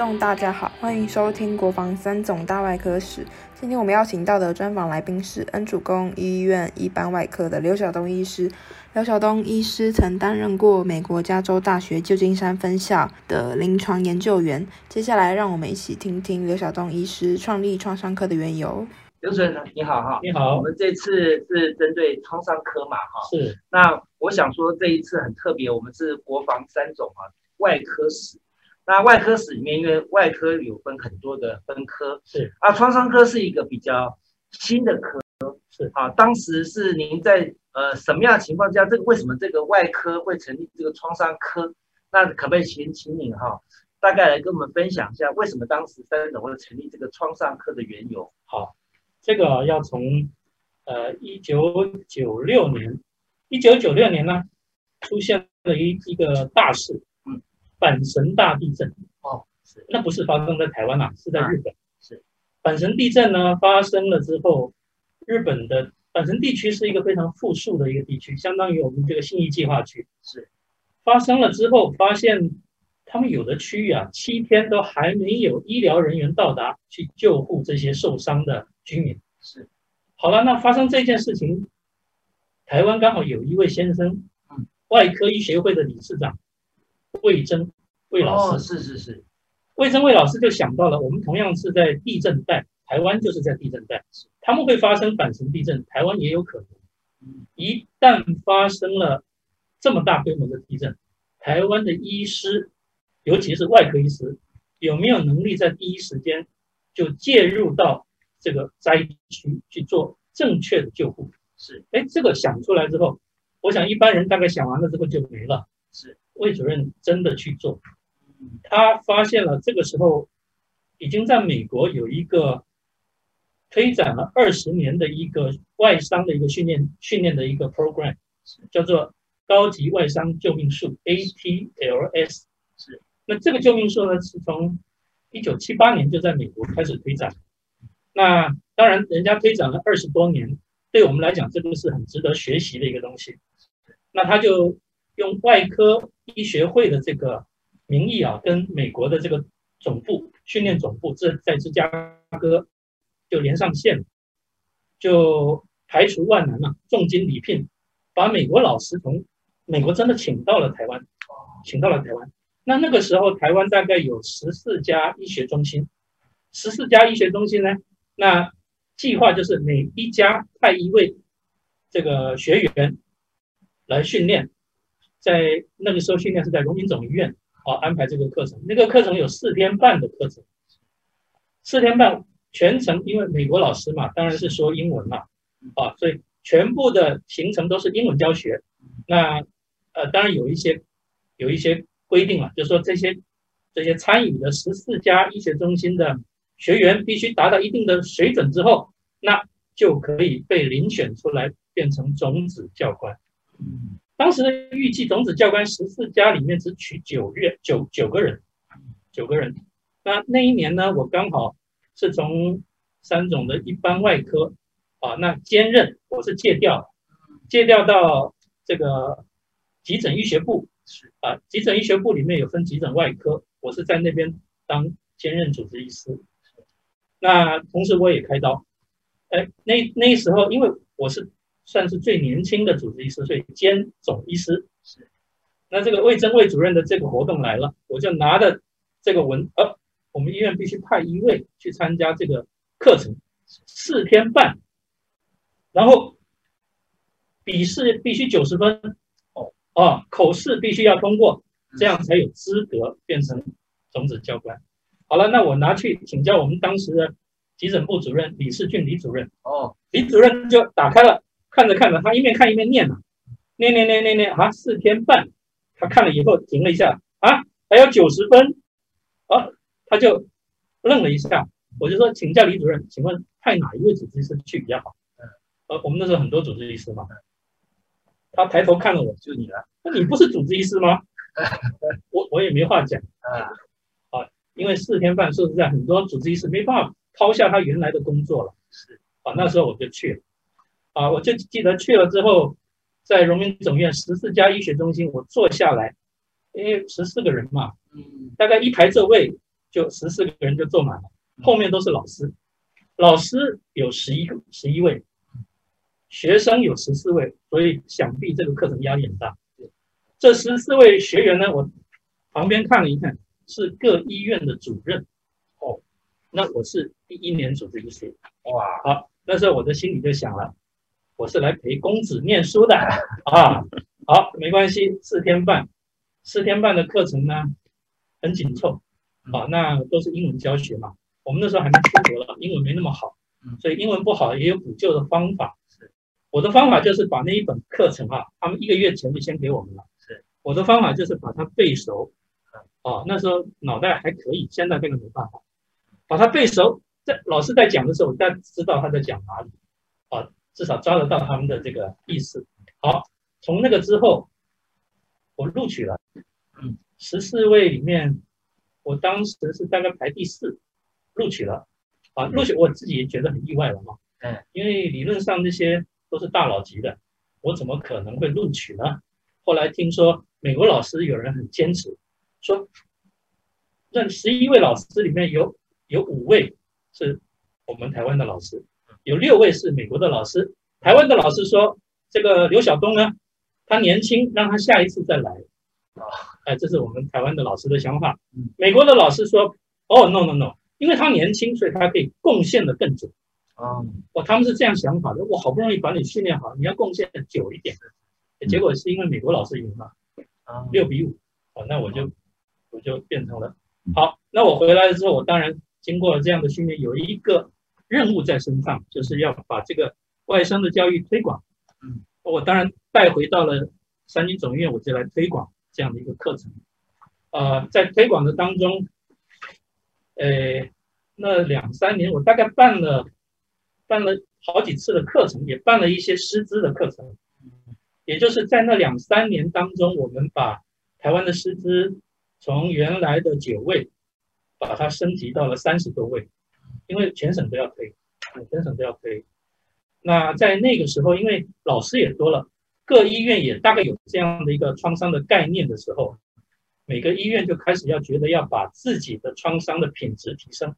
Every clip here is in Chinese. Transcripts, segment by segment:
听众大家好，欢迎收听国防三总大外科史。今天我们邀请到的专访来宾是恩主公医院一般外科的刘晓东医师。刘晓东医师曾担任过美国加州大学旧金山分校的临床研究员。接下来，让我们一起听听刘晓东医师创立创伤科的缘由。刘主任你好哈，你好，我们这次是针对创伤科嘛哈，是。那我想说这一次很特别，我们是国防三种啊，外科史。那外科室里面，因为外科有分很多的分科，是啊，创伤科是一个比较新的科，是啊。当时是您在呃什么样的情况下，这个为什么这个外科会成立这个创伤科？那可不可以请请你哈，大概来跟我们分享一下，为什么当时三总会成立这个创伤科的缘由？好，这个要从呃一九九六年，一九九六年呢，出现了一一个大事。阪神大地震哦，是那不是发生在台湾啊，是在日本。是阪神地震呢发生了之后，日本的阪神地区是一个非常富庶的一个地区，相当于我们这个信义计划区。是发生了之后，发现他们有的区域啊，七天都还没有医疗人员到达去救护这些受伤的居民。是好了，那发生这件事情，台湾刚好有一位先生，嗯，外科医学会的理事长。魏征魏老师是是是，魏征魏老师就想到了，我们同样是在地震带，台湾就是在地震带，他们会发生阪神地震，台湾也有可能。一旦发生了这么大规模的地震，台湾的医师，尤其是外科医师，有没有能力在第一时间就介入到这个灾区去做正确的救护？是，哎，这个想出来之后，我想一般人大概想完了之后就没了。是。魏主任真的去做，他发现了这个时候已经在美国有一个推展了二十年的一个外伤的一个训练训练的一个 program，叫做高级外伤救命术 ATLS。那这个救命术呢是从一九七八年就在美国开始推展，那当然人家推展了二十多年，对我们来讲这个是很值得学习的一个东西。那他就用外科。医学会的这个名义啊，跟美国的这个总部训练总部，这在芝加哥就连上线，就排除万难了，重金礼聘，把美国老师从美国真的请到了台湾，请到了台湾。那那个时候台湾大概有十四家医学中心，十四家医学中心呢，那计划就是每一家派一位这个学员来训练。在那个时候训练是在荣民总医院啊安排这个课程，那个课程有四天半的课程，四天半全程，因为美国老师嘛，当然是说英文嘛，啊，所以全部的行程都是英文教学。那呃，当然有一些有一些规定了，就是说这些这些参与的十四家医学中心的学员必须达到一定的水准之后，那就可以被遴选出来变成种子教官。当时的预计种子教官十四家里面只取九月九九个人，九个人。那那一年呢，我刚好是从三种的一般外科啊，那兼任我是借调，借调到这个急诊医学部啊，急诊医学部里面有分急诊外科，我是在那边当兼任主治医师。那同时我也开刀，哎，那那时候因为我是。算是最年轻的主治医师，所以兼总医师是。那这个魏征魏主任的这个活动来了，我就拿着这个文，呃，我们医院必须派一位去参加这个课程，四天半，然后笔试必须九十分，哦，啊，口试必须要通过，这样才有资格变成种子教官。好了，那我拿去请教我们当时的急诊部主任李世俊李主任，哦，李主任就打开了。看着看着，他一面看一面念呐，念念念念念，啊，四天半，他看了以后停了一下，啊，还有九十分，啊，他就愣了一下，我就说请教李主任，请问派哪一位主治医师去比较好？呃，我们那时候很多主治医师嘛，他抬头看了我，就你了，那你不是主治医师吗？我我也没话讲。啊，啊，因为四天半说实在，很多主治医师没办法抛下他原来的工作了，是，啊，那时候我就去了。啊，我就记得去了之后，在荣民总院十四家医学中心，我坐下来，因为十四个人嘛，嗯，大概一排座位，就十四个人就坐满了，后面都是老师，老师有十一个十一位，学生有十四位，所以想必这个课程压力很大。这十四位学员呢，我旁边看了一看，是各医院的主任。哦，那我是第一年组这个事，哇，好，那时候我的心里就想了，我是来陪公子念书的啊。好，没关系，四天半，四天半的课程呢，很紧凑，啊，那都是英文教学嘛。我们那时候还没出国了，英文没那么好，所以英文不好也有补救的方法。是，我的方法就是把那一本课程啊，他们一个月前就先给我们了。是，我的方法就是把它背熟，啊，那时候脑袋还可以，现在这个没办法，把它背熟，在老师在讲的时候，大家知道他在讲哪里，啊，至少抓得到他们的这个意思。好。从那个之后，我录取了，嗯，十四位里面，我当时是大概排第四，录取了，啊，录取我自己也觉得很意外了嘛，嗯，因为理论上那些都是大佬级的，我怎么可能会录取呢？后来听说美国老师有人很坚持，说，那十一位老师里面有有五位是我们台湾的老师，有六位是美国的老师，台湾的老师说这个刘晓东呢。他年轻，让他下一次再来啊！哎，这是我们台湾的老师的想法。美国的老师说：“哦，no no no，因为他年轻，所以他可以贡献的更久。”啊，哦，他们是这样想法的。我好不容易把你训练好，你要贡献的久一点。结果是因为美国老师赢了，啊，六比五。哦，那我就我就变成了好。那我回来之后，我当然经过了这样的训练，有一个任务在身上，就是要把这个外商的教育推广。嗯。我当然带回到了三军总院，我就来推广这样的一个课程。呃，在推广的当中，呃，那两三年我大概办了办了好几次的课程，也办了一些师资的课程。也就是在那两三年当中，我们把台湾的师资从原来的九位，把它升级到了三十多位，因为全省都要推，全省都要推。那在那个时候，因为老师也多了，各医院也大概有这样的一个创伤的概念的时候，每个医院就开始要觉得要把自己的创伤的品质提升，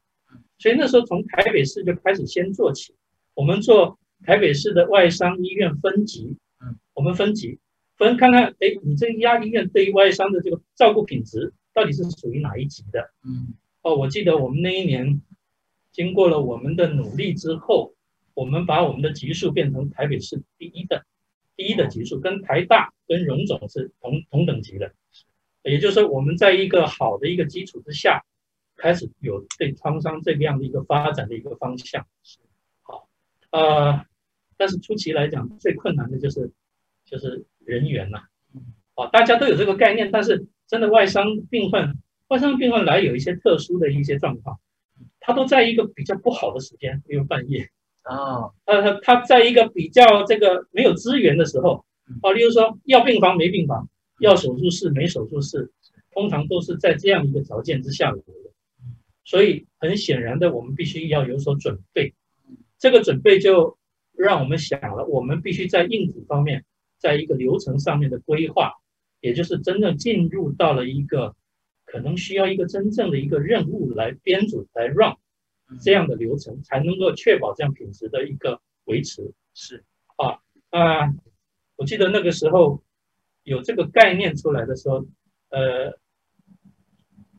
所以那时候从台北市就开始先做起，我们做台北市的外伤医院分级，嗯，我们分级分看看，哎，你这家医院对于外伤的这个照顾品质到底是属于哪一级的？嗯，哦，我记得我们那一年经过了我们的努力之后。我们把我们的级数变成台北市第一的，第一的级数，跟台大、跟荣总是同同等级的，也就是说，我们在一个好的一个基础之下，开始有对创伤这样的一个发展的一个方向。好，呃，但是初期来讲，最困难的就是就是人员呐，啊，大家都有这个概念，但是真的外伤病患，外伤病患来有一些特殊的一些状况，他都在一个比较不好的时间，比如半夜。啊，呃，他在一个比较这个没有资源的时候，啊，例如说要病房没病房，要手术室没手术室，通常都是在这样一个条件之下的。所以很显然的，我们必须要有所准备。这个准备就让我们想了，我们必须在硬体方面，在一个流程上面的规划，也就是真正进入到了一个可能需要一个真正的一个任务来编组来 run。这样的流程才能够确保这样品质的一个维持。是。啊啊，我记得那个时候有这个概念出来的时候，呃，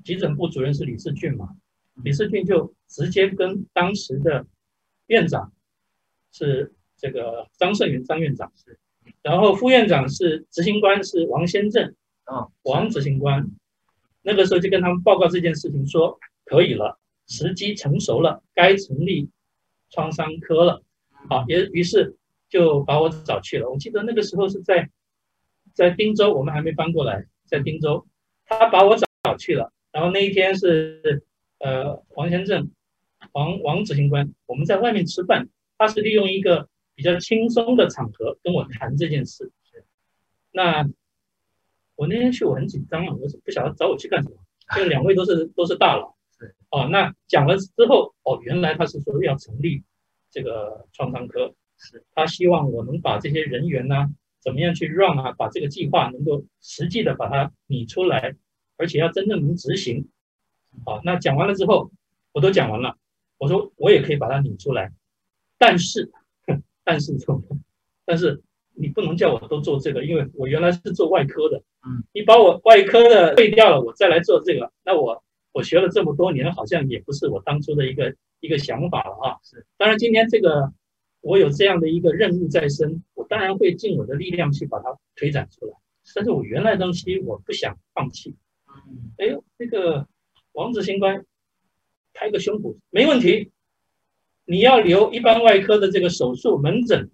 急诊部主任是李世俊嘛，李世俊就直接跟当时的院长是这个张胜元张院长是，然后副院长是执行官是王先正啊，王执行官，那个时候就跟他们报告这件事情说可以了。时机成熟了，该成立创伤科了。好，也于是就把我找去了。我记得那个时候是在在滨州，我们还没搬过来，在滨州，他把我找去了。然后那一天是呃王先正，王王执行官，我们在外面吃饭，他是利用一个比较轻松的场合跟我谈这件事。那我那天去我很紧张啊，我是不晓得找我去干什么，因为两位都是都是大佬。哦，那讲了之后，哦，原来他是说要成立这个创伤科，是他希望我能把这些人员呢，怎么样去 run 啊，把这个计划能够实际的把它拟出来，而且要真正能执行，好，那讲完了之后，我都讲完了，我说我也可以把它拟出来，但是，但是什么？但是你不能叫我都做这个，因为我原来是做外科的，嗯，你把我外科的废掉了，我再来做这个，那我我学了这么多年，好像也不是我当初的一个一个想法了啊。是，当然今天这个我有这样的一个任务在身，我当然会尽我的力量去把它推展出来。但是我原来的东西我不想放弃。嗯哎呦，这个王子新官拍个胸脯没问题，你要留一般外科的这个手术门诊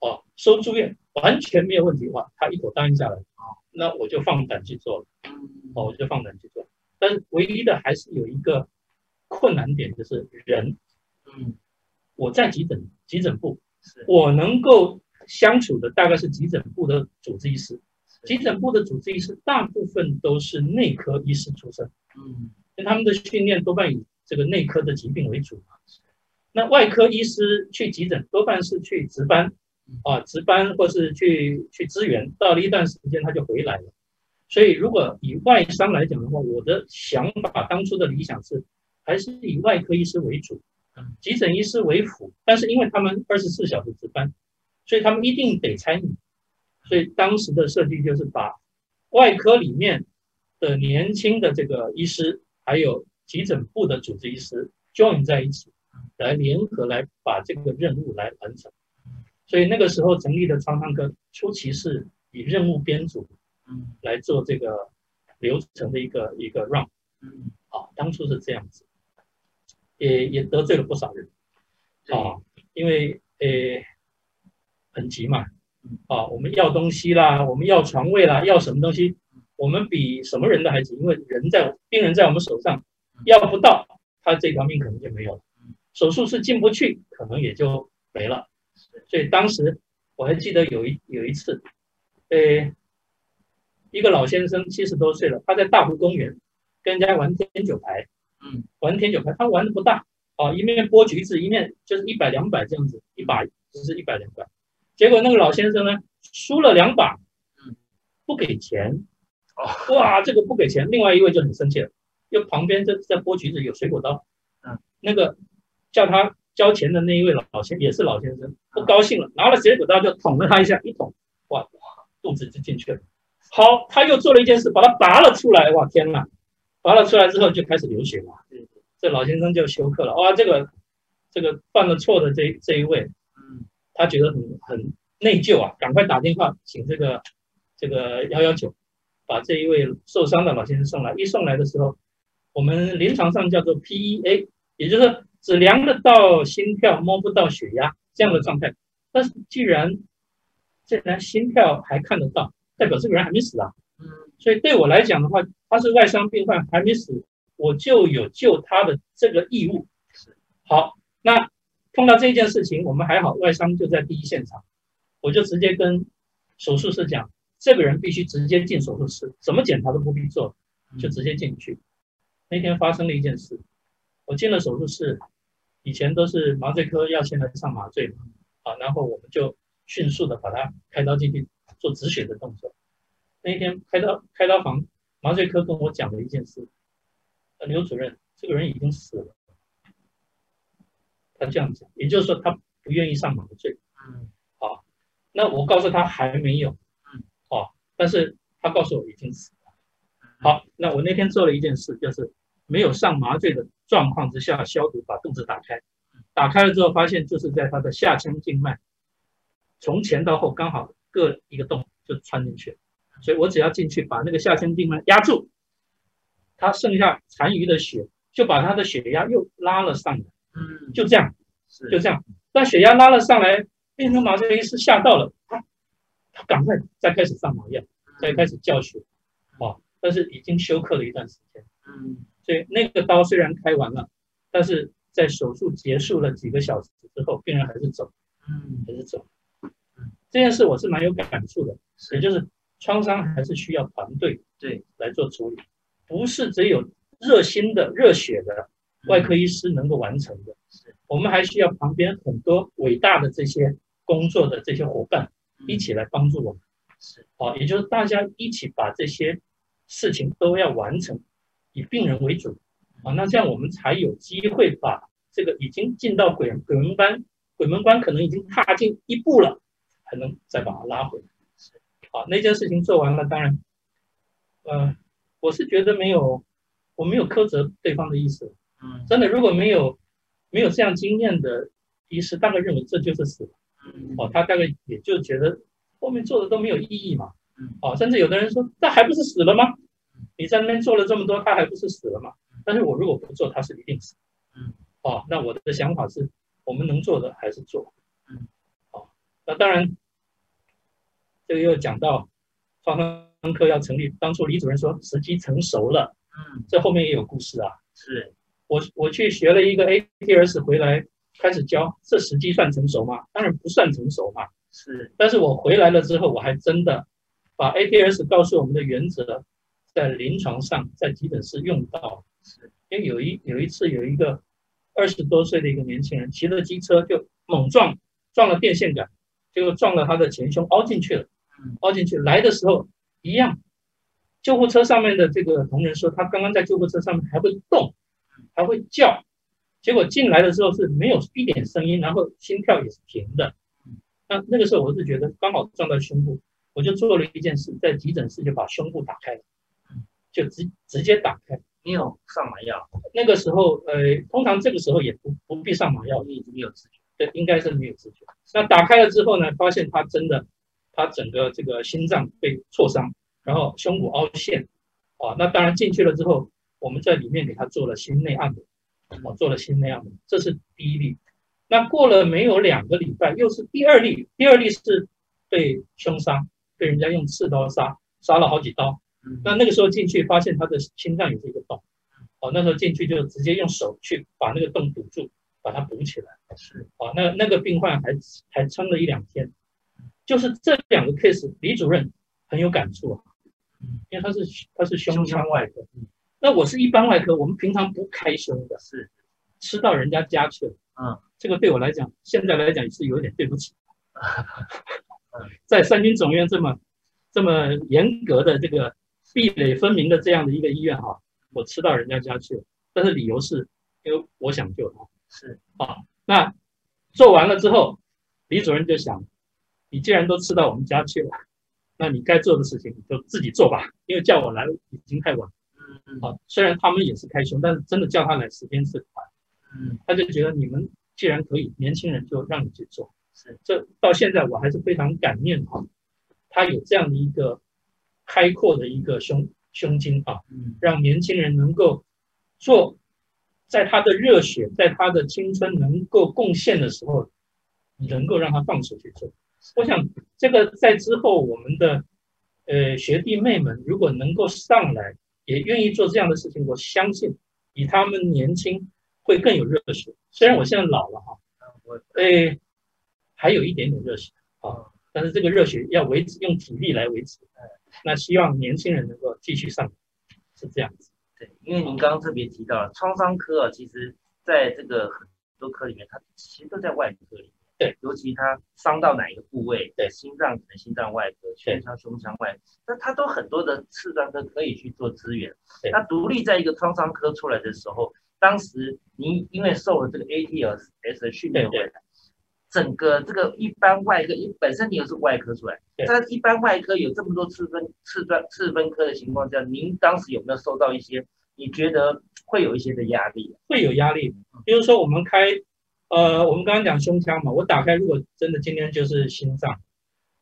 哦，收住院完全没有问题哇，他一口答应下来啊，那我就放胆去做了嗯哦，我就放胆去做。但是唯一的还是有一个困难点，就是人。嗯我在急诊急诊部，我能够相处的大概是急诊部的主治医师。急诊部的主治医师大部分都是内科医师出身，嗯因为他们的训练多半以这个内科的疾病为主嘛。那外科医师去急诊多半是去值班啊，值班或是去去支援，到了一段时间他就回来了。所以如果以外伤来讲的话，我的想法当初的理想是还是以外科医师为主嗯，急诊医师为辅。但是因为他们二十四小时值班，所以他们一定得参与。所以当时的设计就是把外科里面的年轻的这个医师，还有急诊部的主治医师 join 在一起，来联合来把这个任务来完成。所以那个时候成立的创伤科，初期是以任务编组嗯。来做这个流程的一个一个 run 嗯。啊，当初是这样子，也也得罪了不少人啊，因为呃很急嘛嗯，啊，我们要东西啦，我们要床位啦，要什么东西，我们比什么人都还急，因为人在病人在我们手上，要不到他这条命可能就没有了嗯，手术室进不去，可能也就没了。所以当时我还记得有一有一次，呃，一个老先生七十多岁了，他在大湖公园跟人家玩天九牌，嗯。玩天九牌，他玩的不大啊，一面剥橘子，一面就是一百两百这样子，一把就是一百两百。结果那个老先生呢，输了两把，嗯，不给钱，哦。哇，这个不给钱，另外一位就很生气了，又旁边在在剥橘子有水果刀，嗯，那个叫他交钱的那一位老先也是老先生，不高兴了，拿了水果刀就捅了他一下，一捅，哇，肚子就进去了。好，他又做了一件事，把它拔了出来，哇，天呐，拔了出来之后就开始流血了，嗯这老先生就休克了，哇，这个这个犯了错的这这一位，嗯他觉得很很内疚啊，赶快打电话请这个这个幺幺九，把这一位受伤的老先生送来。一送来的时候，我们临床上叫做 PEA，也就是只量得到心跳，摸不到血压这样的状态。但是既然既然心跳还看得到，代表这个人还没死啊。嗯所以对我来讲的话，他是外伤病患还没死，我就有救他的这个义务。是好，那碰到这件事情，我们还好，外伤就在第一现场，我就直接跟手术室讲，这个人必须直接进手术室，怎么检查都不必做，就直接进去。那天发生了一件事，我进了手术室，以前都是麻醉科要先来上麻醉嘛，啊，然后我们就迅速的把他开刀进去做止血的动作。那一天开刀开刀房麻醉科跟我讲了一件事，呃，刘主任，这个人已经死了。他这样讲，也就是说他不愿意上麻醉。嗯好那我告诉他还没有，嗯，哦，但是他告诉我已经死了。好，那我那天做了一件事，就是没有上麻醉的状况之下消毒，把肚子打开，打开了之后发现就是在他的下腔静脉，从前到后刚好各一个洞就穿进去了，所以我只要进去把那个下腔静脉压住，他剩下残余的血就把他的血压又拉了上来，嗯。就这样。是。就这样，那血压拉了上来，变成麻醉医师吓到了，他他赶快再开始上麻药，再开始教血，哦，但是已经休克了一段时间，嗯所以那个刀虽然开完了，但是在手术结束了几个小时之后，病人还是走，嗯还是走。这件事我是蛮有感触的，也就是创伤还是需要团队对来做处理，不是只有热心的、热血的外科医师能够完成的。是我们还需要旁边很多伟大的这些工作的这些伙伴一起来帮助我们。是啊，也就是大家一起把这些事情都要完成，以病人为主，啊，那这样我们才有机会把这个已经进到鬼鬼门关，鬼门关可能已经踏进一步了，还能再把它拉回来。好，那件事情做完了，当然，呃，我是觉得没有，我没有苛责对方的意思。嗯真的，如果没有没有这样经验的医师，大概认为这就是死了。嗯哦，他大概也就觉得后面做的都没有意义嘛。嗯哦，甚至有的人说，那还不是死了吗？你在那边做了这么多，他还不是死了吗？但是我如果不做，他是一定死。嗯。哦，那我的想法是，我们能做的还是做。嗯。哦，那当然，这个又讲到创伤科要成立，当初李主任说时机成熟了，嗯这后面也有故事啊。是我我去学了一个 ATS 回来开始教，这时机算成熟吗？当然不算成熟嘛。是但是我回来了之后，我还真的把 ATS 告诉我们的原则，在临床上在急诊室用到。因为有一有一次有一个二十多岁的一个年轻人骑着机车就猛撞撞了电线杆，结果撞了他的前胸，凹进去了嗯。凹进去来的时候一样，救护车上面的这个同仁说，他刚刚在救护车上面还会动，还会叫，结果进来的时候是没有一点声音，然后心跳也是停的。那那个时候我是觉得刚好撞到胸部，我就做了一件事，在急诊室就把胸部打开了，就直直接打开。你有上麻药，那个时候，呃，通常这个时候也不不必上麻药，你已经没有知觉。对，应该是没有知觉。那打开了之后呢，发现他真的，他整个这个心脏被挫伤，然后胸骨凹陷，啊，那当然进去了之后，我们在里面给他做了心内按摩，啊，做了心内按摩，这是第一例。那过了没有两个礼拜，又是第二例，第二例是被凶杀，被人家用刺刀杀，杀了好几刀。嗯那那个时候进去发现他的心脏也是一个洞，哦，那时候进去就直接用手去把那个洞堵住，把它补起来。是。啊，那那个病患还还撑了一两天，就是这两个 case，李主任很有感触啊，因为他是他是胸腔外科，那我是一般外科，我们平常不开胸的，是。吃到人家家去了，嗯，这个对我来讲，现在来讲也是有点对不起，在三军总院这么这么严格的这个壁垒分明的这样的一个医院哈、我吃到人家家去了，但是理由是因为我想救他。是那做完了之后，李主任就想，你既然都吃到我们家去了，那你该做的事情你就自己做吧，因为叫我来已经太晚嗯。虽然他们也是开胸，但是真的叫他来时间是快，嗯他就觉得你们既然可以，年轻人就让你去做。是这到现在我还是非常感念哈，他有这样的一个开阔的一个胸胸襟啊，嗯让年轻人能够做，在他的热血，在他的青春能够贡献的时候，能够让他放手去做。我想这个在之后我们的呃学弟妹们如果能够上来，也愿意做这样的事情，我相信比他们年轻会更有热血。虽然我现在老了哈，我呃，还有一点点热血啊，但是这个热血要维持，用体力来维持。那希望年轻人能够继续上，是这样子。对，因为您刚刚特别提到了创伤科啊，其实在这个很多科里面，它其实都在外科里面。对，尤其它伤到哪一个部位，对心脏可能心脏外科，胸腔胸腔外科，那它都很多的次专科可以去做资源。对那独立在一个创伤科出来的时候，当时您因为受了这个 ATS 的训练回对来，整个这个一般外科，因本身你又是外科出来，对在一般外科有这么多次分次专次分科的情况下，您当时有没有受到一些你觉得会有一些的压力？会有压力。比如说我们开，呃，我们刚刚讲胸腔嘛，我打开，如果真的今天就是心脏，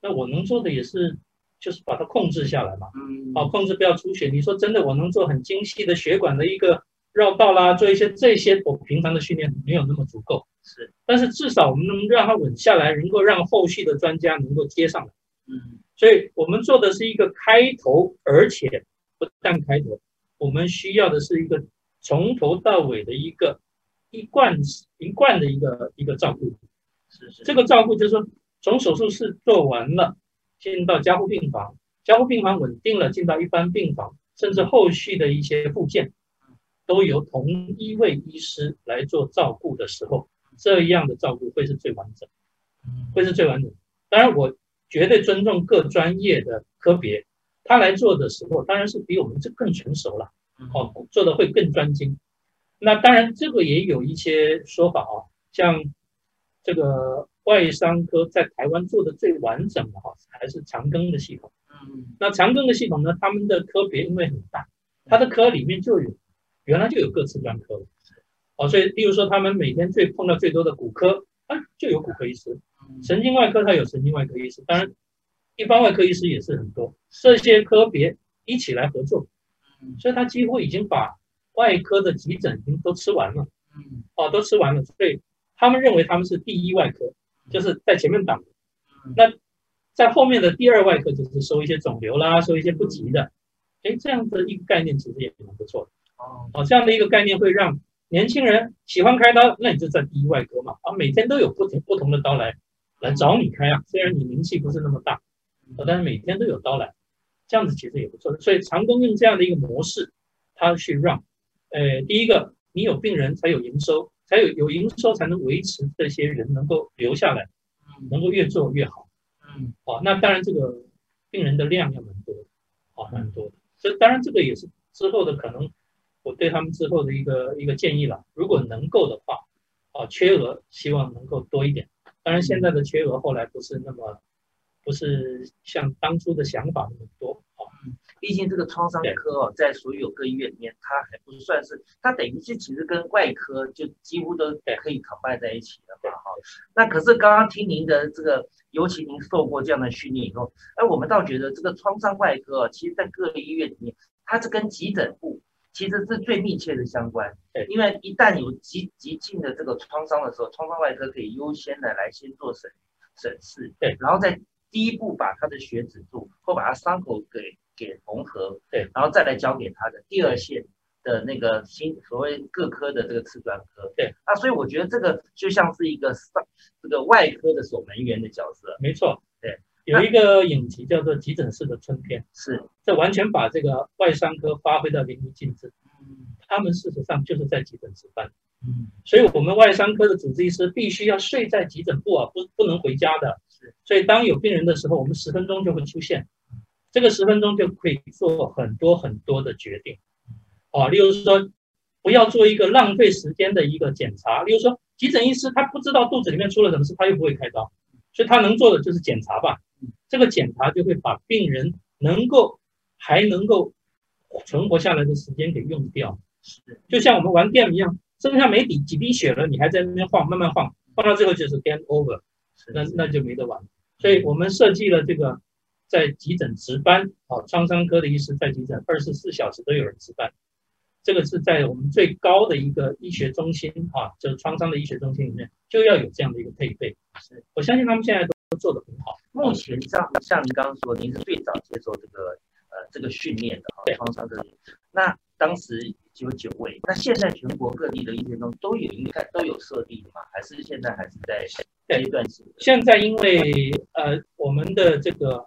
那我能做的也是就是把它控制下来嘛，嗯，好、控制不要出血。你说真的，我能做很精细的血管的一个绕道啦，做一些这些，我平常的训练没有那么足够，是，但是至少我们能让它稳下来，能够让后续的专家能够接上来。嗯。所以我们做的是一个开头，而且不但开头，我们需要的是一个从头到尾的一个一贯一贯的一个一个照顾。是是，这个照顾就是说，从手术室做完了，进到加护病房，加护病房稳定了，进到一般病房，甚至后续的一些附件，都由同一位医师来做照顾的时候，这样的照顾会是最完整。嗯会是最完整。当然，我绝对尊重各专业的科别，他来做的时候，当然是比我们这更成熟了，嗯哦，做的会更专精。那当然这个也有一些说法啊，像这个外伤科在台湾做的最完整的哈，还是长庚的系统。嗯那长庚的系统呢，他们的科别因为很大，它的科里面就有原来就有各次专科了。哦，所以例如说他们每天最碰到最多的骨科，啊，就有骨科医师；嗯。神经外科它有神经外科医师，当然一般外科医师也是很多，这些科别一起来合作，嗯。所以他几乎已经把外科的急诊已经都吃完了，嗯。哦，都吃完了，所以他们认为他们是第一外科，就是在前面挡那在后面的第二外科就是收一些肿瘤啦，收一些不急的，哎，这样的一个概念其实也蛮不错的。哦。哦，这样的一个概念会让年轻人喜欢开刀，那你就在第一外科嘛，啊，每天都有不同不同的刀来来找你开啊，虽然你名气不是那么大，啊但是每天都有刀来，这样子其实也不错。所以长庚用这样的一个模式，它去让，呃，第一个你有病人才有营收，才有有营收才能维持这些人能够留下来，嗯能够越做越好。嗯好，那当然这个病人的量要蛮多的，哦，蛮多的。这当然这个也是之后的可能，我对他们之后的一个一个建议了。如果能够的话，啊，缺额希望能够多一点。当然现在的缺额后来不是那么，不是像当初的想法那么多啊。毕竟这个创伤科哦，在所有各医院里面，它还不算是，它等于是其实跟外科就几乎都可以 combine 在一起的嘛哈。那可是刚刚听您的这个，尤其您受过这样的训练以后，哎，我们倒觉得这个创伤外科哦，其实在各个医院里面，它是跟急诊部其实是最密切的相关。对。因为一旦有急急性的这个创伤的时候，创伤外科可以优先的来先做审审视，对，然后再第一步把他的血止住，或把他伤口给给缝合，对，然后再来交给他的第二线的那个新所谓各科的这个次专科，对，那所以我觉得这个就像是一个上这个外科的守门员的角色，没错，对，有一个影集叫做《急诊室的春天》，是，这完全把这个外伤科发挥到淋漓尽致。嗯他们事实上就是在急诊值班。嗯所以我们外伤科的主治医师必须要睡在急诊部啊，不不能回家的。是，所以当有病人的时候，我们十分钟就会出现，这个十分钟就可以做很多很多的决定。啊，例如说，不要做一个浪费时间的一个检查。例如说，急诊医师他不知道肚子里面出了什么事，他又不会开刀，所以他能做的就是检查吧。这个检查就会把病人能够还能够存活下来的时间给用掉。是，就像我们玩 game 一样，剩下没底几滴血了，你还在那边晃，慢慢晃，晃到最后就是 game over，那那就没得玩。所以我们设计了这个在急诊值班，啊，创伤科的医师在急诊二十四小时都有人值班，这个是在我们最高的一个医学中心啊，就是创伤的医学中心里面就要有这样的一个配备。是，我相信他们现在都做得很好。目前像像您刚刚说，您是最早接受这个呃这个训练的哈对，创伤这里，那当时只有九位，那现在全国各地的医院中都有应该都有设立的吗？还是现在还是在对阶段性的？现在因为呃我们的这个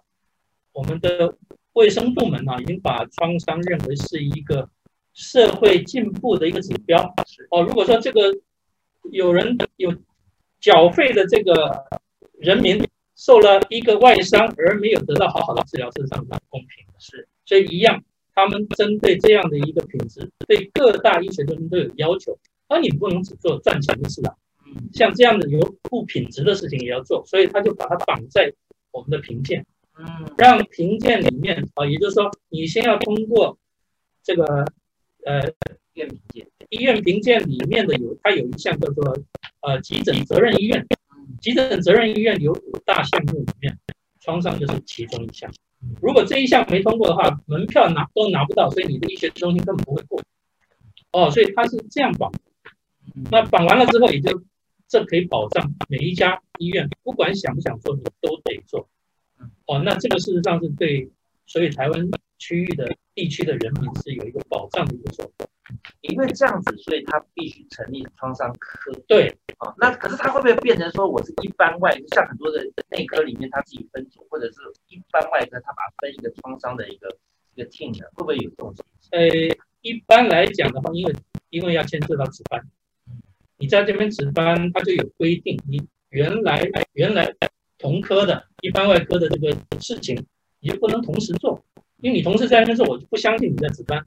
我们的卫生部门呢、已经把创伤认为是一个社会进步的一个指标。是哦，如果说这个有人有缴费的这个人民受了一个外伤而没有得到好好的治疗，事实上是不公平的。是所以一样，他们针对这样的一个品质，对各大医学中心都有要求。而你不能只做赚钱的事啊，嗯像这样的有不品质的事情也要做，所以他就把它绑在我们的评鉴，嗯让评鉴里面啊，也就是说，你先要通过这个呃医院评鉴，医院评鉴里面的有，它有一项叫做呃急诊责任医院，嗯急诊责任医院有五大项目里面，创伤就是其中一项。如果这一项没通过的话，门票拿都拿不到，所以你的医学中心根本不会过。哦，所以它是这样绑。嗯那绑完了之后，也就这可以保障每一家医院，不管想不想做，你都得做。哦，那这个事实上是对所以台湾区域的地区的人民是有一个保障的一个做法。因为这样子，所以他必须成立创伤科对，啊。那可是他会不会变成说，我是一般外，像很多的内科里面他自己分组，或者是一般外科他把它分一个创伤的一个一个 team 的？会不会有这种情形？呃，一般来讲的话，因为因为要牵涉到值班，你在这边值班，他就有规定，你原来原来同科的一般外科的这个事情，你就不能同时做，因为你同事在那边做，我就不相信你在值班。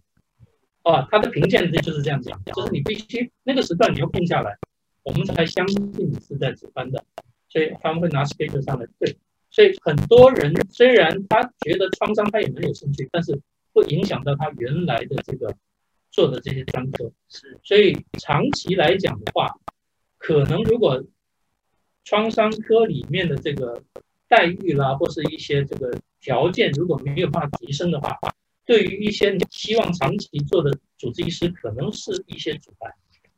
啊，他的评价就是这样讲，就是你必须那个时段你要空下来，我们才相信你是在值班的，所以他们会拿 schedule 上来对。所以很多人虽然他觉得创伤他也蛮有兴趣，但是会影响到他原来的这个做的这些专科。是，所以长期来讲的话，可能如果创伤科里面的这个待遇啦，或是一些这个条件如果没有办法提升的话，对于一些希望长期做的主治医师，可能是一些阻碍。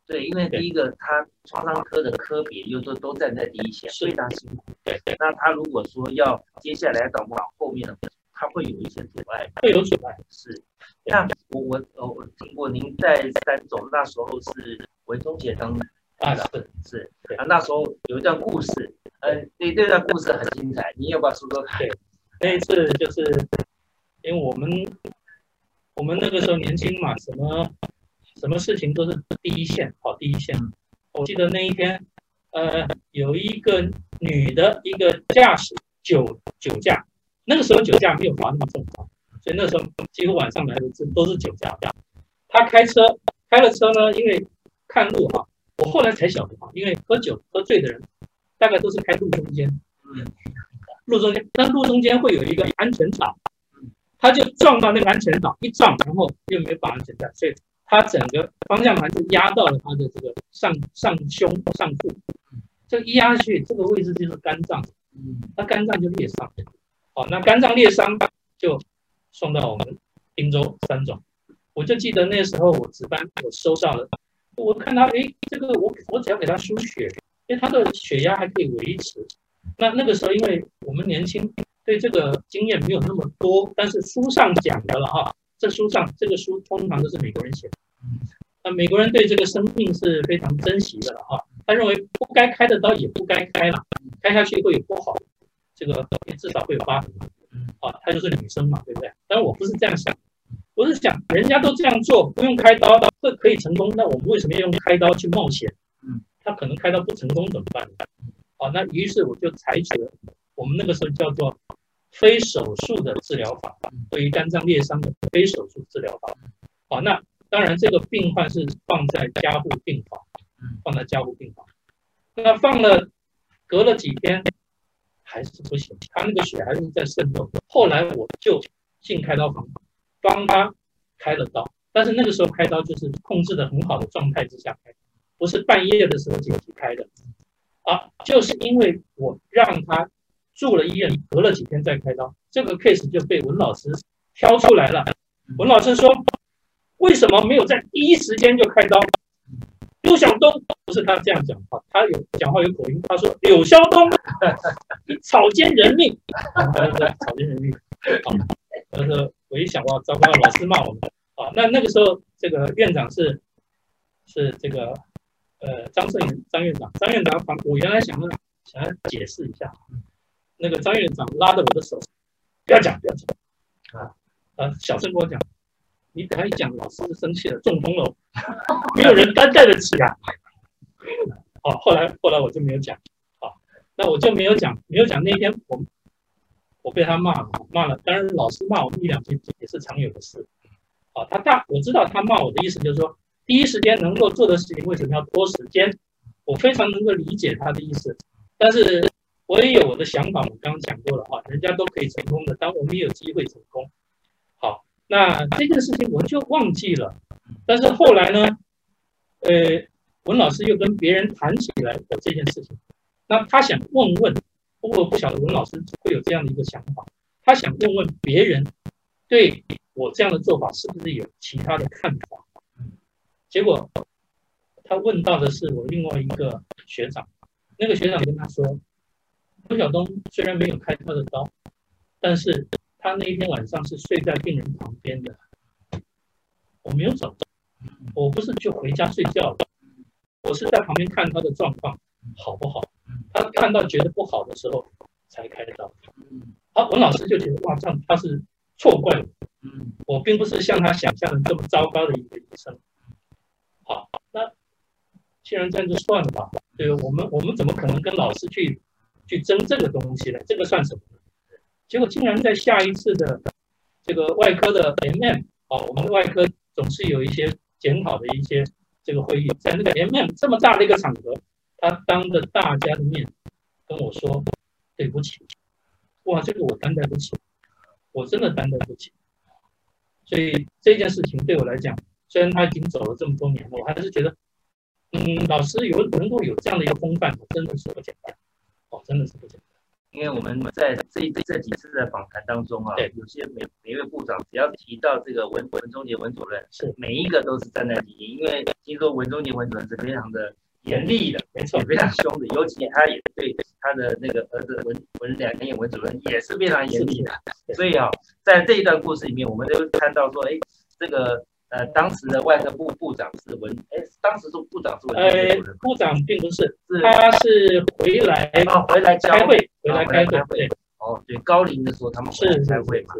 对，因为第一个，他创伤科的科别又都都站在第一线，非常辛苦。对对。那他如果说要接下来搞不好后面的，他会有一些阻碍。会有阻碍。是。那我我呃我听过您在三总那时候是维中姐当啊是是啊那时候有一段故事，嗯，那那段故事很精彩，你要不要说说看？对，那一次就是因为我们我们那个时候年轻嘛，什么。什么事情都是第一线，跑第一线。我记得那一天，呃，有一个女的，一个驾驶酒酒驾，那个时候酒驾没有罚那么重啊，所以那时候几乎晚上来的这都是酒驾。他开车开了车呢，因为看路哈，我后来才晓得哈，因为喝酒喝醉的人大概都是开路中间，嗯，路中间，那路中间会有一个安全岛，他就撞到那个安全岛，一撞，然后又没有绑安全带，所以。他整个方向盘就压到了他的这个上上胸上腹，这一压下去，这个位置就是肝脏，嗯，那肝脏就裂伤，好，那肝脏裂伤就送到我们滨州三总，我就记得那时候我值班，我收到了，我看他，哎，这个我我只要给他输血，因为他的血压还可以维持，那那个时候因为我们年轻，对这个经验没有那么多，但是书上讲的了哈。这书上这个书通常都是美国人写的，那美国人对这个生命是非常珍惜的了哈。他认为不该开的刀也不该开了，开下去会有不好，这个至少会有疤痕嘛。啊，她就是女生嘛，对不对？但是我不是这样想，我是想人家都这样做，不用开刀，会可以成功，那我们为什么要用开刀去冒险？嗯，他可能开刀不成功怎么办？啊，那于是我就采取了我们那个时候叫做。非手术的治疗法，对于肝脏裂伤的非手术治疗法，好，那当然这个病患是放在加护病房，放在加护病房，那放了隔了几天还是不行，他那个血还是在渗透。后来我就进开刀房帮他开了刀，但是那个时候开刀就是控制的很好的状态之下开，不是半夜的时候紧急开的，啊，就是因为我让他。住了医院，隔了几天再开刀，这个 case 就被文老师挑出来了。文老师说：“为什么没有在第一时间就开刀？”刘晓东不是他这样讲话，他有讲话有口音。他说：“柳晓东，你草菅人命。”草菅人命。好，他说我一想哇，糟糕，老师骂我们啊。那那个时候，这个院长是是这个呃张胜元张院长。张院长，我原来想要想要解释一下。那个张院长拉着我的手，不要讲，不要讲，啊，呃，小声跟我讲，你等下一讲，老师就生气了，中风了，没有人担待得起啊。好，后来后来我就没有讲，好，那我就没有讲，没有讲那天我我被他骂了，骂了，当然老师骂我们一两句也是常有的事，好，他大我知道他骂我的意思就是说，第一时间能够做的事情为什么要拖时间？我非常能够理解他的意思，但是。我也有我的想法，我刚刚讲过了哈，人家都可以成功的，当我们也有机会成功。好，那这件事情我就忘记了，但是后来呢，呃，文老师又跟别人谈起来的这件事情，那他想问问，我不晓得文老师会有这样的一个想法，他想问问别人对我这样的做法是不是有其他的看法？结果他问到的是我另外一个学长，那个学长跟他说。刘晓东虽然没有开他的刀，但是他那一天晚上是睡在病人旁边的。我没有走，我不是就回家睡觉了，我是在旁边看他的状况好不好。他看到觉得不好的时候才开刀。好，文老师就觉得哇，这样他是错怪我。我并不是像他想象的这么糟糕的一个医生。好，那既然这样就算了吧。对，我们我们怎么可能跟老师去？去争这个东西呢，这个算什么？结果竟然在下一次的这个外科的 MM 啊，我们外科总是有一些检讨的一些这个会议，在那个 M M 这么大的一个场合，他当着大家的面跟我说对不起，哇，这个我担待不起，我真的担待不起。所以这件事情对我来讲，虽然他已经走了这么多年了，我还是觉得，嗯，老师有能够有这样的一个风范，真的是不简单，哦，真的是不简单。因为我们在这这几次的访谈当中啊，有些每每位部长只要提到这个文文中杰文主任，是每一个都是站在第一，因为听说文中杰文主任是非常的严厉的，没错，非常凶的，尤其他也对他的那个儿子文文两年文主任也是非常严厉的，所以啊，在这一段故事里面，我们都看到说，哎，这个。呃，当时的外科部部长是文，哎，当时是部长是文。呃，部长并不是，是他是回来啊，回来开会，回来开会。对，哦，对，高龄的时候他们回来开会嘛，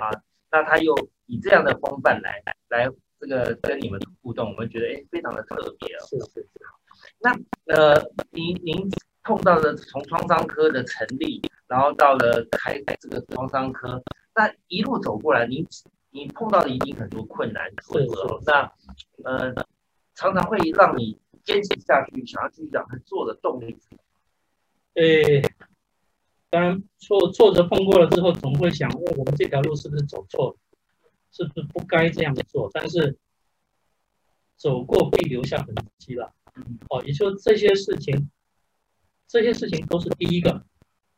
啊，那他又以这样的风范来来这个跟你们互动，我们觉得哎，非常的特别哦。是是是。那呃，您您碰到的从创伤科的成立，然后到了开这个创伤科，那一路走过来，您。你碰到的一定很多困难，是那呃，常常会让你坚持下去，想要继续这样做的动力。对，当然挫挫折碰过了之后，总会想，我们这条路是不是走错了？是不是不该这样做？但是走过必留下痕迹了。哦，也就这些事情，这些事情都是第一个，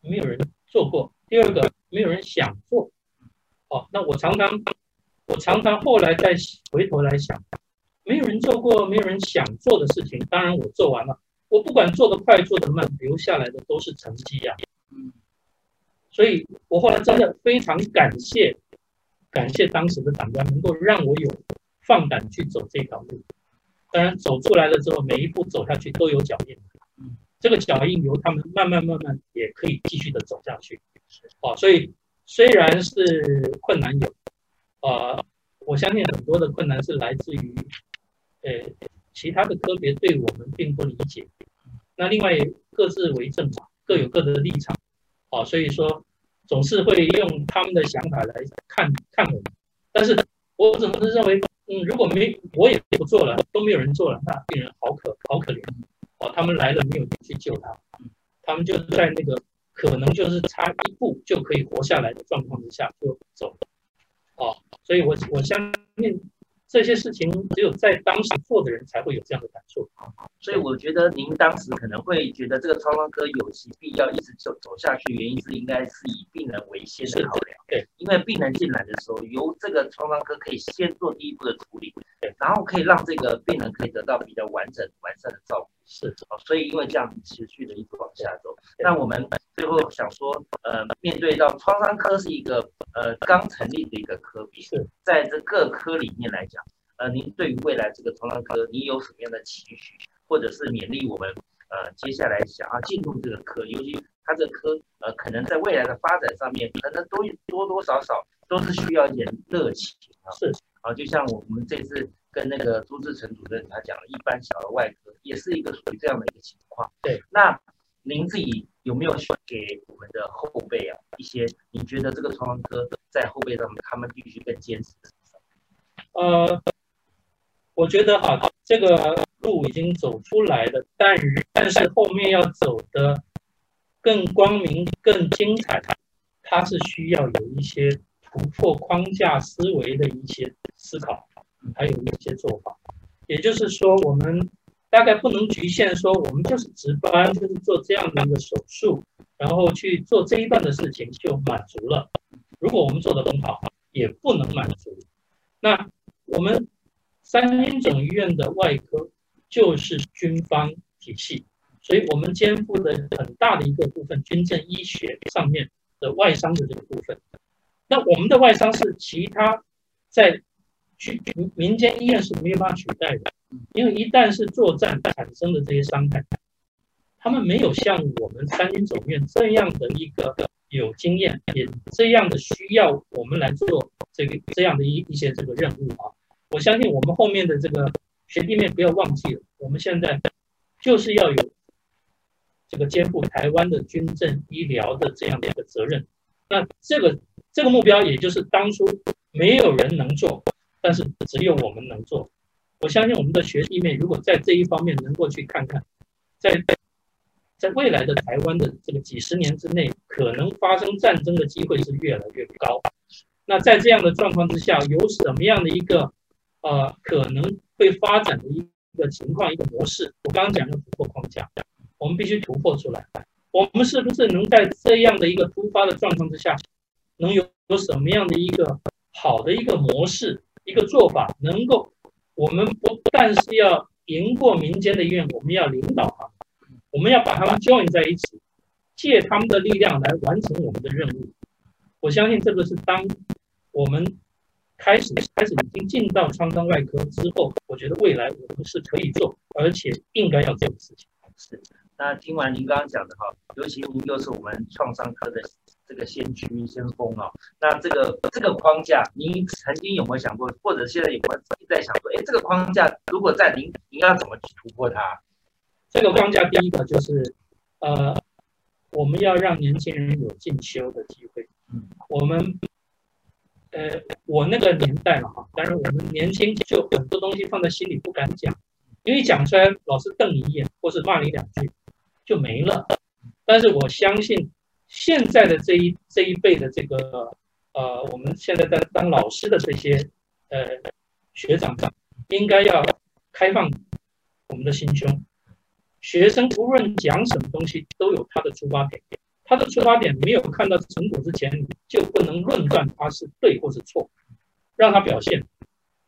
没有人做过；第二个，没有人想做。哦，那我常常。我常常后来再回头来想，没有人做过，没有人想做的事情，当然我做完了。我不管做得快做得慢，留下来的都是成绩呀。嗯，所以我后来真的非常感谢，感谢当时的长官能够让我有放胆去走这条路。当然走出来了之后，每一步走下去都有脚印。这个脚印由他们慢慢慢慢也可以继续的走下去。哦，所以虽然是困难有。呃，我相信很多的困难是来自于，呃，其他的科别对我们并不理解。那另外各自为政嘛，各有各的立场，啊，所以说总是会用他们的想法来看看我们。但是我总是认为，嗯，如果没我也不做了，都没有人做了，那病人好可好可怜，哦，他们来了没有去救他，他们就在那个可能就是差一步就可以活下来的状况之下就走了。所以我我相信这些事情只有在当时做的人才会有这样的感受。所以我觉得您当时可能会觉得这个创伤科有其必要一直走走下去，原因是应该是以病人为先的考量。对，因为病人进来的时候，由这个创伤科可以先做第一步的处理，对，然后可以让这个病人可以得到比较完整完善的照顾。是，哦，所以因为这样持续的一直往下走，那我们最后想说，呃，面对到创伤科是一个呃刚成立的一个科别，是在这各科里面来讲，呃，您对于未来这个创伤科，你有什么样的期许，或者是勉励我们，呃，接下来想要进入这个科，尤其它这科，呃，可能在未来的发展上面，可能都多多少少都是需要一点热情啊，是，啊，就像我们这次。跟那个朱志成主任他讲了，一般小儿外科也是一个属于这样的一个情况。对，那您自己有没有给我们的后辈啊一些？你觉得这个创伤科在后辈上面，他们必须更坚持？呃，我觉得哈，这个路已经走出来了，但但是后面要走的更光明、更精彩，它是需要有一些突破框架思维的一些思考。还有一些做法，也就是说，我们大概不能局限说，我们就是值班，就是做这样的一个手术，然后去做这一段的事情就满足了。如果我们做得很好，也不能满足。那我们三军总医院的外科就是军方体系，所以我们肩负的很大的一个部分，军政医学上面的外伤的这个部分。那我们的外伤是其他在。去民间医院是没有办法取代的，因为一旦是作战产生的这些伤害，他们没有像我们三军总院这样的一个有经验，也这样的需要我们来做这个这样的一一些这个任务啊。我相信我们后面的这个学弟妹不要忘记了，我们现在就是要有这个肩负台湾的军政医疗的这样的一个责任。那这个这个目标，也就是当初没有人能做。但是只有我们能做。我相信我们的学弟妹如果在这一方面能够去看看，在在未来的台湾的这个几十年之内，可能发生战争的机会是越来越高。那在这样的状况之下，有什么样的一个呃可能会发展的一个情况、一个模式？我刚刚讲的突破框架，我们必须突破出来。我们是不是能在这样的一个突发的状况之下，能有有什么样的一个好的一个模式、一个做法，能够我们不但是要赢过民间的意愿，我们要领导他，我们要把他们 join 在一起，借他们的力量来完成我们的任务。我相信这个是当我们开始开始已经进到创伤外科之后，我觉得未来我们是可以做，而且应该要做的事情。是。那听完您刚刚讲的哈，尤其又是我们创伤科的这个先驱先锋啊，那这个这个框架，您曾经有没有想过，或者现在有没有在想说，哎，这个框架如果在您，您要怎么去突破它？这个框架第一个就是，呃，我们要让年轻人有进修的机会。嗯，我们，呃，我那个年代了哈，当然我们年轻就很多东西放在心里不敢讲，因为讲出来老师瞪你一眼，或是骂你两句。就没了，但是我相信现在的这一这一辈的这个呃，我们现在在当老师的这些呃学长们，应该要开放我们的心胸。学生无论讲什么东西，都有他的出发点，他的出发点没有看到成果之前，就不能论断他是对或是错，让他表现，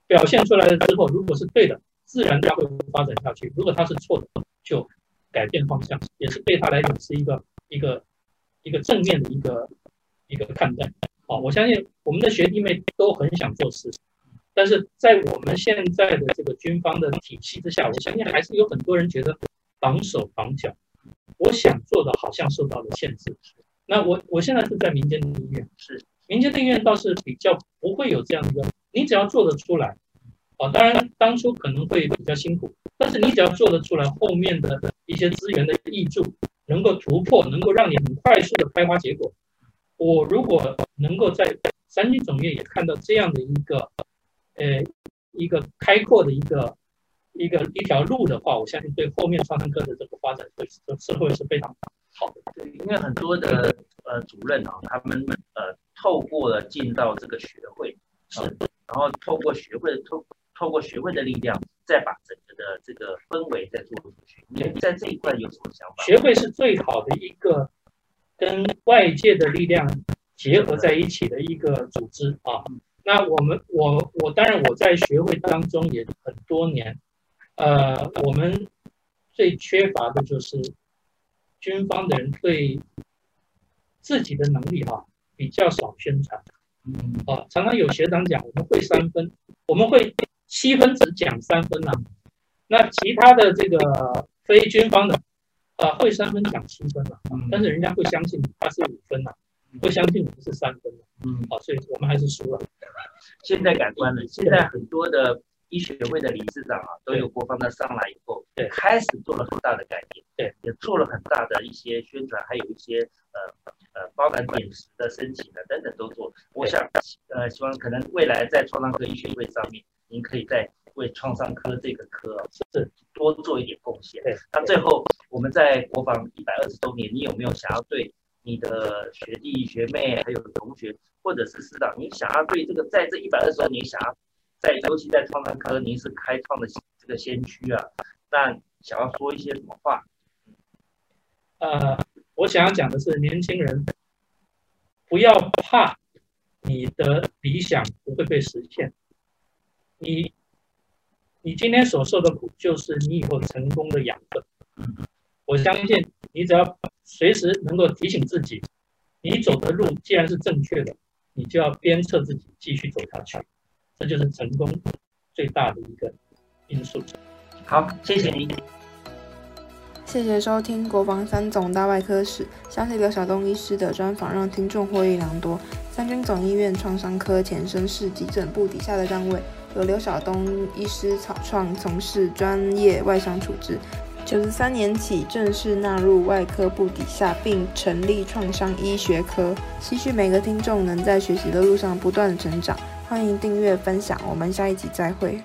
表现出来了之后，如果是对的，自然他会发展下去；如果他是错的，就。改变方向也是对他来讲是一个一个一个正面的一个一个看待。好，我相信我们的学弟妹都很想做事，但是在我们现在的这个军方的体系之下，我相信还是有很多人觉得绑手绑脚。我想做的好像受到了限制。那我我现在是在民间的医院，是民间的医院倒是比较不会有这样的，你只要做得出来。哦，当然当初可能会比较辛苦，但是你只要做得出来，后面的一些资源的挹注能够突破，能够让你很快速的开花结果。我如果能够在三军总院也看到这样的一个，呃，一个开阔的一个一个一条路的话，我相信对后面创新科的这个发展会是社会是非常好的。对，因为很多的呃主任啊，他们呃透过了进到这个学会是，然后透过学会透。透过学会的力量，再把整个的这个氛围在做出去。你在这一块有什么想法？学会是最好的一个跟外界的力量结合在一起的一个组织啊。那我们，我，我当然我在学会当中也很多年。呃，我们最缺乏的就是军方的人对自己的能力哈比较少宣传。嗯，啊，常常有学长讲我们会三分，我们会。七分只讲三分呐，那其他的这个非军方的，啊，会三分讲七分了，但是人家会相信他是五分呐，会相信我们是三分的，嗯，好，所以我们还是输了。现在改观了，现在很多的医学会的理事长啊，都有国防的上来以后，对，开始做了很大的改变，对，也做了很大的一些宣传，还有一些呃呃，包含点食的申请的等等都做。我想，呃，希望可能未来在创伤科医学会上面。您可以在为创伤科这个科是多做一点贡献。对，那最后我们在国防一百二十周年，你有没有想要对你的学弟学妹还有同学或者是师长，你想要对这个在这一百二十周年，想要在尤其在创伤科，您是开创的这个先驱啊，那想要说一些什么话？呃，我想要讲的是，年轻人不要怕你的理想不会被实现。你，你今天所受的苦，就是你以后成功的养分。我相信，你只要随时能够提醒自己，你走的路既然是正确的，你就要鞭策自己继续走下去。这就是成功最大的一个因素。好，谢谢你。谢谢收听国防三总大外科史，相信刘晓东医师的专访让听众获益良多。三军总医院创伤科前身是急诊部底下的单位。由刘晓东医师草创，从事专业外伤处置。九十三年起正式纳入外科部底下，并成立创伤医学科。期许每个听众能在学习的路上不断成长。欢迎订阅分享，我们下一集再会。